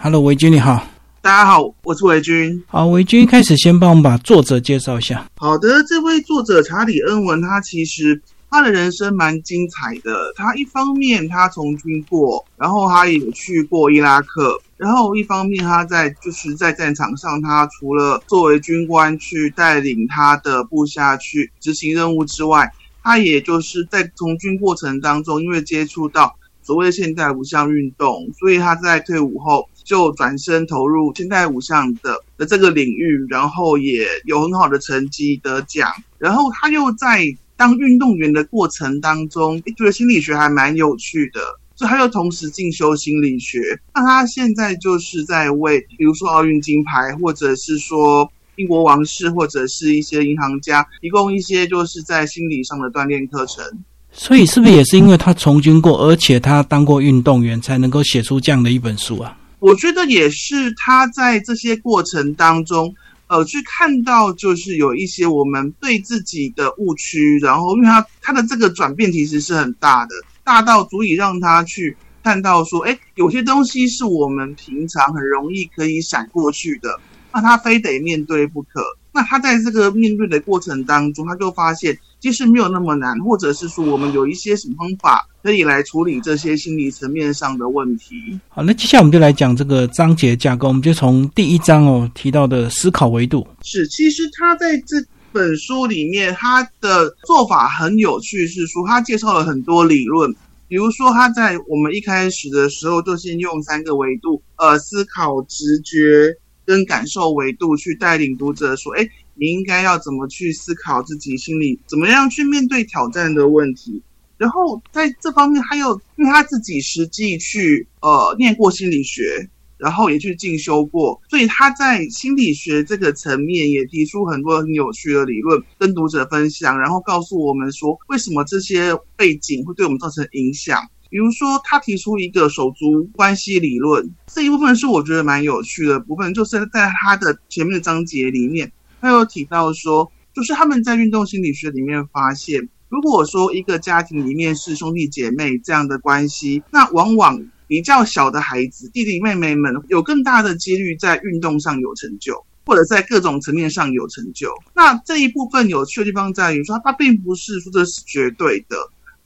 Hello，维军你好。大家好，我是维军。好，维军一开始先帮我们把作者介绍一下。好的，这位作者查理恩文，他其实他的人生蛮精彩的。他一方面他从军过，然后他也去过伊拉克，然后一方面他在就是在战场上，他除了作为军官去带领他的部下去执行任务之外，他也就是在从军过程当中，因为接触到。所谓现代五项运动，所以他在退伍后就转身投入现代五项的的这个领域，然后也有很好的成绩得奖。然后他又在当运动员的过程当中，觉得心理学还蛮有趣的，所以他又同时进修心理学。那他现在就是在为，比如说奥运金牌，或者是说英国王室，或者是一些银行家，提供一些就是在心理上的锻炼课程。所以是不是也是因为他从军过，而且他当过运动员，才能够写出这样的一本书啊？我觉得也是他在这些过程当中，呃，去看到就是有一些我们对自己的误区，然后因为他他的这个转变其实是很大的，大到足以让他去看到说，哎，有些东西是我们平常很容易可以闪过去的，那他非得面对不可。那他在这个面对的过程当中，他就发现。其实没有那么难，或者是说我们有一些什么方法可以来处理这些心理层面上的问题。好，那接下来我们就来讲这个章节架构。我们就从第一章哦提到的思考维度。是，其实他在这本书里面，他的做法很有趣，是说他介绍了很多理论，比如说他在我们一开始的时候就先用三个维度，呃，思考、直觉跟感受维度去带领读者说，哎。你应该要怎么去思考自己心里怎么样去面对挑战的问题？然后在这方面，他又因为他自己实际去呃念过心理学，然后也去进修过，所以他在心理学这个层面也提出很多很有趣的理论跟读者分享，然后告诉我们说为什么这些背景会对我们造成影响。比如说，他提出一个手足关系理论，这一部分是我觉得蛮有趣的部分，就是在他的前面的章节里面。他有提到说，就是他们在运动心理学里面发现，如果说一个家庭里面是兄弟姐妹这样的关系，那往往比较小的孩子，弟弟妹妹们有更大的几率在运动上有成就，或者在各种层面上有成就。那这一部分有趣的地方在于说，它并不是说这是绝对的，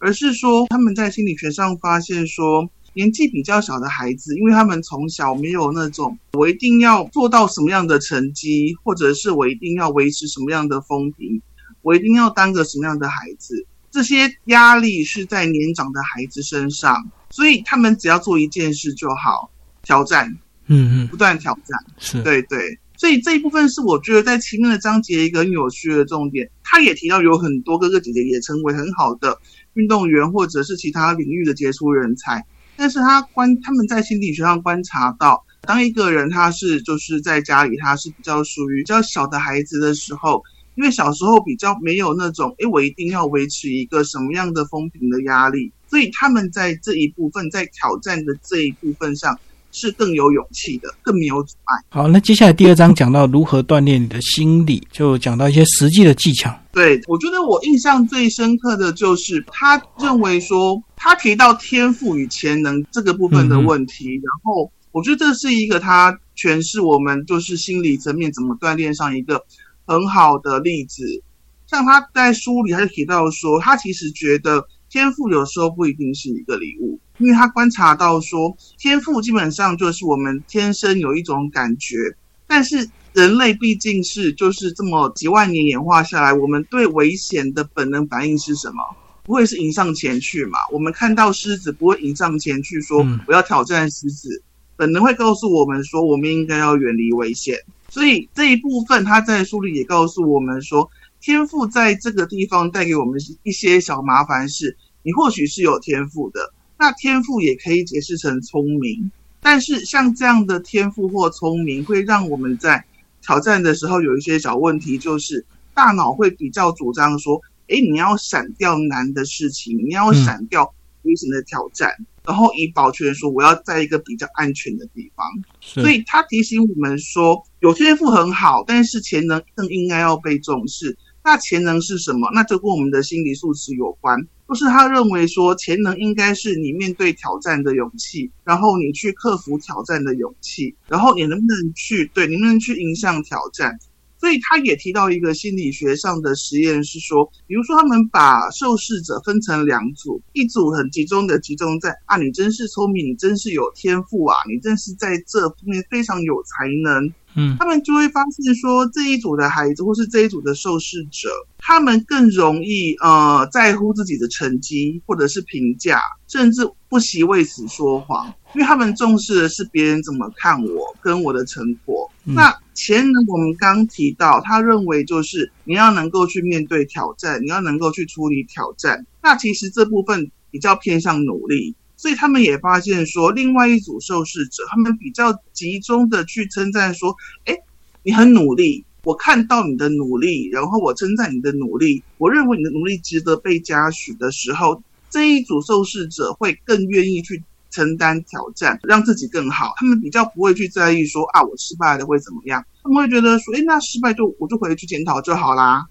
而是说他们在心理学上发现说。年纪比较小的孩子，因为他们从小没有那种我一定要做到什么样的成绩，或者是我一定要维持什么样的风评，我一定要当个什么样的孩子，这些压力是在年长的孩子身上，所以他们只要做一件事就好，挑战，嗯嗯，不断挑战，是。对对，所以这一部分是我觉得在前面的章节一个很有趣的重点，他也提到有很多哥哥姐姐也成为很好的运动员，或者是其他领域的杰出人才。但是他观他们在心理学上观察到，当一个人他是就是在家里他是比较属于比较小的孩子的时候，因为小时候比较没有那种，诶，我一定要维持一个什么样的风评的压力，所以他们在这一部分在挑战的这一部分上。是更有勇气的，更没有阻碍。好，那接下来第二章讲到如何锻炼你的心理，就讲到一些实际的技巧。对我觉得我印象最深刻的就是他认为说，他提到天赋与潜能这个部分的问题，然后我觉得这是一个他诠释我们就是心理层面怎么锻炼上一个很好的例子。像他在书里他就提到说，他其实觉得天赋有时候不一定是一个礼物。因为他观察到说，天赋基本上就是我们天生有一种感觉，但是人类毕竟是就是这么几万年演化下来，我们对危险的本能反应是什么？不会是迎上前去嘛？我们看到狮子不会迎上前去说我要挑战狮子，本能会告诉我们说我们应该要远离危险。所以这一部分他在书里也告诉我们说，天赋在这个地方带给我们一些小麻烦，是你或许是有天赋的。那天赋也可以解释成聪明，但是像这样的天赋或聪明，会让我们在挑战的时候有一些小问题，就是大脑会比较主张说：“哎，你要闪掉难的事情，你要闪掉危险的挑战，然后以保全说我要在一个比较安全的地方。”所以他提醒我们说，有天赋很好，但是潜能更应该要被重视。那潜能是什么？那就跟我们的心理素质有关。就是他认为说，潜能应该是你面对挑战的勇气，然后你去克服挑战的勇气，然后你能不能去对，你能不能去迎向挑战？所以他也提到一个心理学上的实验，是说，比如说他们把受试者分成两组，一组很集中的集中在啊，你真是聪明，你真是有天赋啊，你真是在这方面非常有才能。嗯，他们就会发现说，这一组的孩子或是这一组的受试者，他们更容易呃在乎自己的成绩或者是评价，甚至不惜为此说谎，因为他们重视的是别人怎么看我跟我的成果。那前能我们刚提到，他认为就是你要能够去面对挑战，你要能够去处理挑战。那其实这部分比较偏向努力。所以他们也发现说，另外一组受试者，他们比较集中的去称赞说：“哎，你很努力，我看到你的努力，然后我称赞你的努力，我认为你的努力值得被嘉许的时候，这一组受试者会更愿意去承担挑战，让自己更好。他们比较不会去在意说啊，我失败了会怎么样？他们会觉得说：哎，那失败就我就回去检讨就好啦。”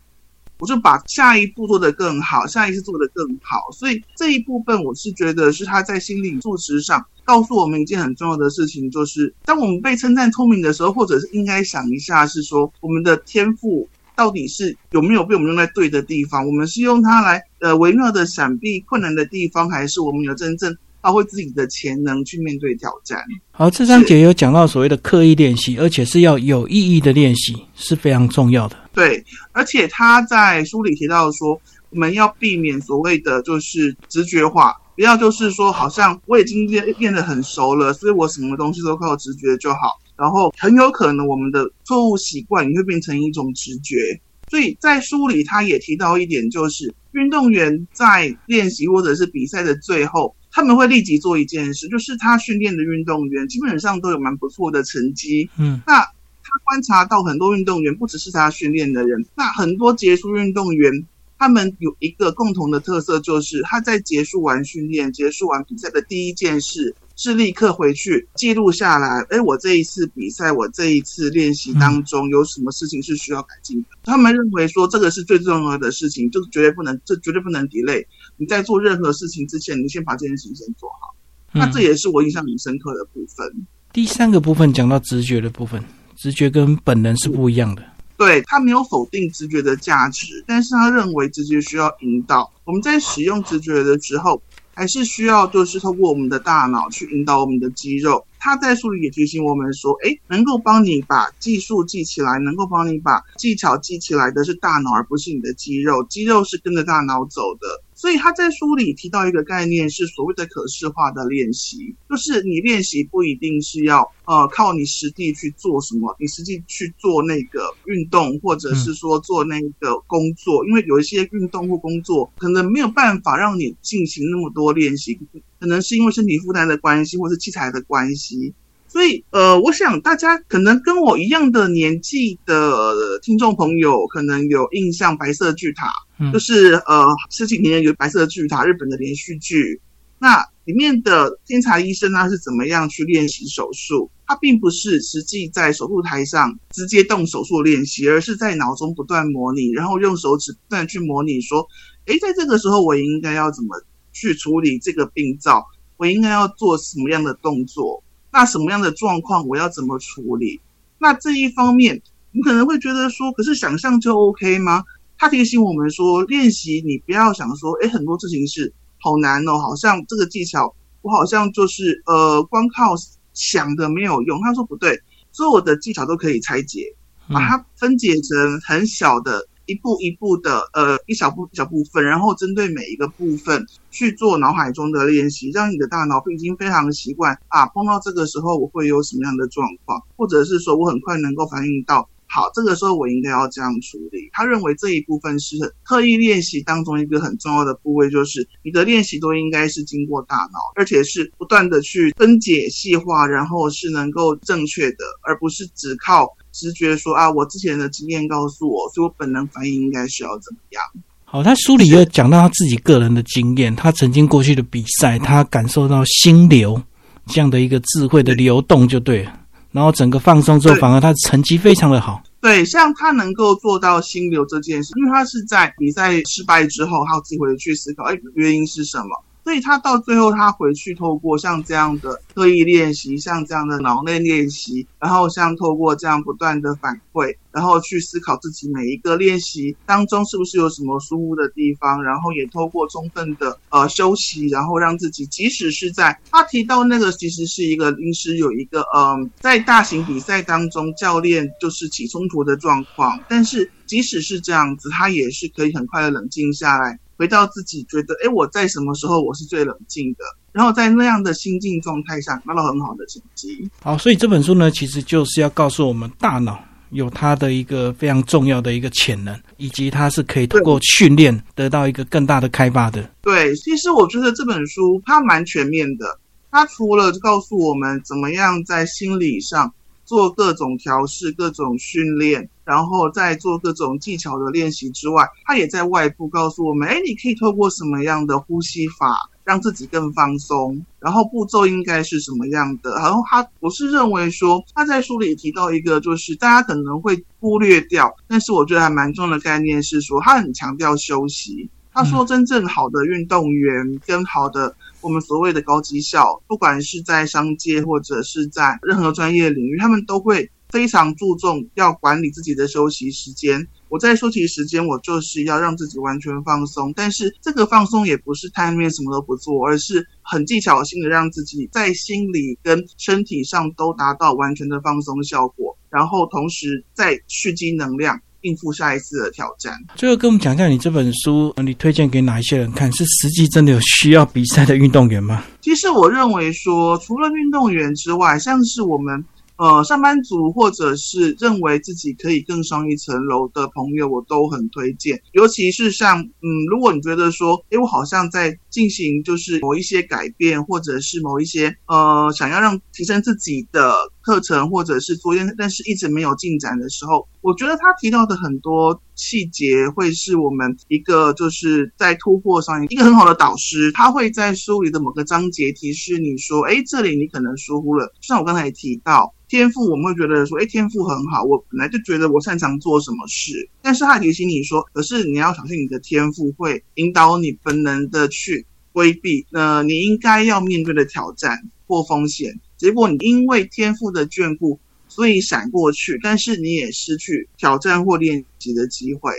我就把下一步做得更好，下一次做得更好。所以这一部分，我是觉得是他在心理素质上告诉我们一件很重要的事情，就是当我们被称赞聪明的时候，或者是应该想一下，是说我们的天赋到底是有没有被我们用在对的地方？我们是用它来呃微妙的闪避困难的地方，还是我们有真正？发挥自己的潜能去面对挑战。好，这章节有讲到所谓的刻意练习，而且是要有意义的练习，是非常重要的。对，而且他在书里提到说，我们要避免所谓的就是直觉化，不要就是说好像我已经练练得很熟了，所以我什么东西都靠直觉就好。然后很有可能我们的错误习惯也会变成一种直觉。所以在书里他也提到一点，就是运动员在练习或者是比赛的最后。他们会立即做一件事，就是他训练的运动员基本上都有蛮不错的成绩。嗯，那他观察到很多运动员，不只是他训练的人，那很多结束运动员，他们有一个共同的特色，就是他在结束完训练、结束完比赛的第一件事。是立刻回去记录下来。哎，我这一次比赛，我这一次练习当中有什么事情是需要改进的？他们认为说这个是最重要的事情，就绝对不能，这绝对不能 delay。你在做任何事情之前，你先把这件事情先做好。那这也是我印象很深刻的部分。第三个部分讲到直觉的部分，直觉跟本能是不一样的。对他没有否定直觉的价值，但是他认为直觉需要引导。我们在使用直觉的时候。还是需要，就是通过我们的大脑去引导我们的肌肉。它在书里也提醒我们说，哎，能够帮你把技术记起来，能够帮你把技巧记起来的是大脑，而不是你的肌肉。肌肉是跟着大脑走的。所以他在书里提到一个概念，是所谓的可视化的练习，就是你练习不一定是要呃靠你实地去做什么，你实际去做那个运动，或者是说做那个工作，因为有一些运动或工作可能没有办法让你进行那么多练习，可能是因为身体负担的关系，或是器材的关系。所以，呃，我想大家可能跟我一样的年纪的听众朋友，可能有印象《白色巨塔》，就是呃十几年有《白色巨塔》日本的连续剧。那里面的天才医生呢是怎么样去练习手术？他并不是实际在手术台上直接动手术练习，而是在脑中不断模拟，然后用手指不断去模拟，说，诶，在这个时候我应该要怎么去处理这个病灶？我应该要做什么样的动作？那什么样的状况我要怎么处理？那这一方面，你可能会觉得说，可是想象就 OK 吗？他提醒我们说，练习你不要想说，诶，很多事情是好难哦，好像这个技巧我好像就是呃，光靠想的没有用。他说不对，所有的技巧都可以拆解，把它分解成很小的。一步一步的，呃，一小步一小部分，然后针对每一个部分去做脑海中的练习，让你的大脑已经非常习惯啊，碰到这个时候我会有什么样的状况，或者是说我很快能够反应到，好，这个时候我应该要这样处理。他认为这一部分是刻意练习当中一个很重要的部位，就是你的练习都应该是经过大脑，而且是不断的去分解细化，然后是能够正确的，而不是只靠。直觉说啊，我之前的经验告诉我，所以我本能反应应该是要怎么样？好，他书里又讲到他自己个人的经验，他曾经过去的比赛，他感受到心流这样的一个智慧的流动就对了。然后整个放松之后，反而他成绩非常的好。对，像他能够做到心流这件事，因为他是在比赛失败之后，他自己回去思考，哎，原因是什么？所以他到最后，他回去透过像这样的刻意练习，像这样的脑内练习，然后像透过这样不断的反馈，然后去思考自己每一个练习当中是不是有什么疏忽的地方，然后也透过充分的呃休息，然后让自己即使是在他提到那个其实是一个临时有一个嗯在大型比赛当中教练就是起冲突的状况，但是即使是这样子，他也是可以很快的冷静下来。回到自己觉得，哎，我在什么时候我是最冷静的？然后在那样的心境状态下拿到很好的成绩。好，所以这本书呢，其实就是要告诉我们，大脑有它的一个非常重要的一个潜能，以及它是可以通过训练得到一个更大的开发的。对，其实我觉得这本书它蛮全面的，它除了告诉我们怎么样在心理上。做各种调试、各种训练，然后再做各种技巧的练习之外，他也在外部告诉我们：哎，你可以透过什么样的呼吸法让自己更放松，然后步骤应该是什么样的。然后他，我是认为说他在书里提到一个，就是大家可能会忽略掉，但是我觉得还蛮重要的概念是说，他很强调休息。他说，真正好的运动员跟好的。我们所谓的高绩效，不管是在商界或者是在任何专业领域，他们都会非常注重要管理自己的休息时间。我在休息时间，我就是要让自己完全放松。但是这个放松也不是摊面什么都不做，而是很技巧性的让自己在心理跟身体上都达到完全的放松效果，然后同时再蓄积能量。应付下一次的挑战。最后跟我们讲一下，你这本书你推荐给哪一些人看？是实际真的有需要比赛的运动员吗？其实我认为说，除了运动员之外，像是我们。呃，上班族或者是认为自己可以更上一层楼的朋友，我都很推荐。尤其是像，嗯，如果你觉得说，诶，我好像在进行就是某一些改变，或者是某一些呃想要让提升自己的课程，或者是作业，但是一直没有进展的时候，我觉得他提到的很多细节，会是我们一个就是在突破上一个很好的导师。他会在书里的某个章节提示你说，诶，这里你可能疏忽了。像我刚才也提到。天赋，我们会觉得说，哎，天赋很好，我本来就觉得我擅长做什么事。但是他提醒你说，可是你要小心，你的天赋会引导你本能的去规避，呃，你应该要面对的挑战或风险。结果你因为天赋的眷顾，所以闪过去，但是你也失去挑战或练习的机会。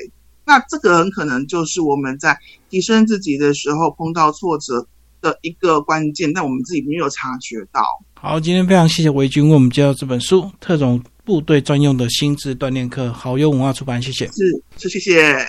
那这个很可能就是我们在提升自己的时候碰到挫折的一个关键，但我们自己没有察觉到。好，今天非常谢谢维军为我们介绍这本书《特种部队专用的心智锻炼课》，好用文化出版，谢谢。是，是，谢谢。